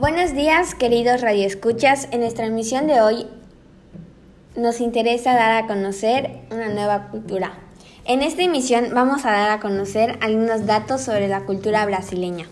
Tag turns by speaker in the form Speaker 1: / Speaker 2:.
Speaker 1: Buenos días, queridos radioescuchas. En nuestra emisión de hoy nos interesa dar a conocer una nueva cultura. En esta emisión vamos a dar a conocer algunos datos sobre la cultura brasileña.